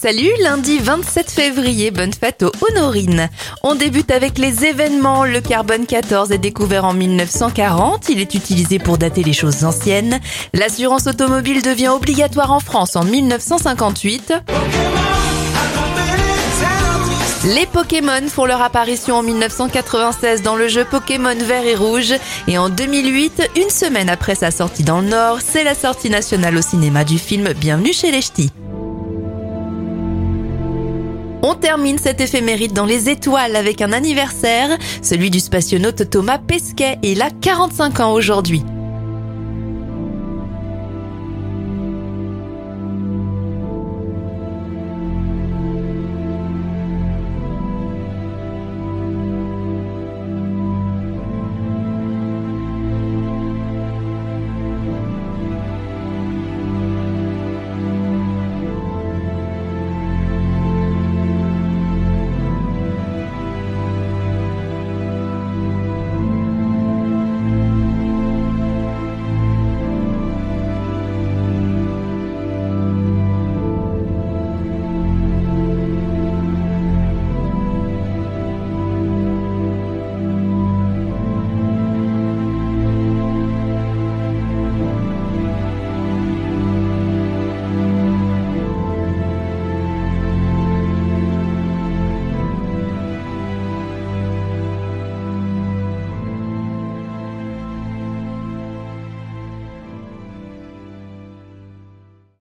Salut, lundi 27 février, bonne fête aux Honorines. On débute avec les événements. Le carbone 14 est découvert en 1940. Il est utilisé pour dater les choses anciennes. L'assurance automobile devient obligatoire en France en 1958. Les Pokémon font leur apparition en 1996 dans le jeu Pokémon Vert et Rouge. Et en 2008, une semaine après sa sortie dans le Nord, c'est la sortie nationale au cinéma du film Bienvenue chez les Ch'tis. On termine cet éphéméride dans les étoiles avec un anniversaire, celui du spationaute Thomas Pesquet, il a 45 ans aujourd'hui.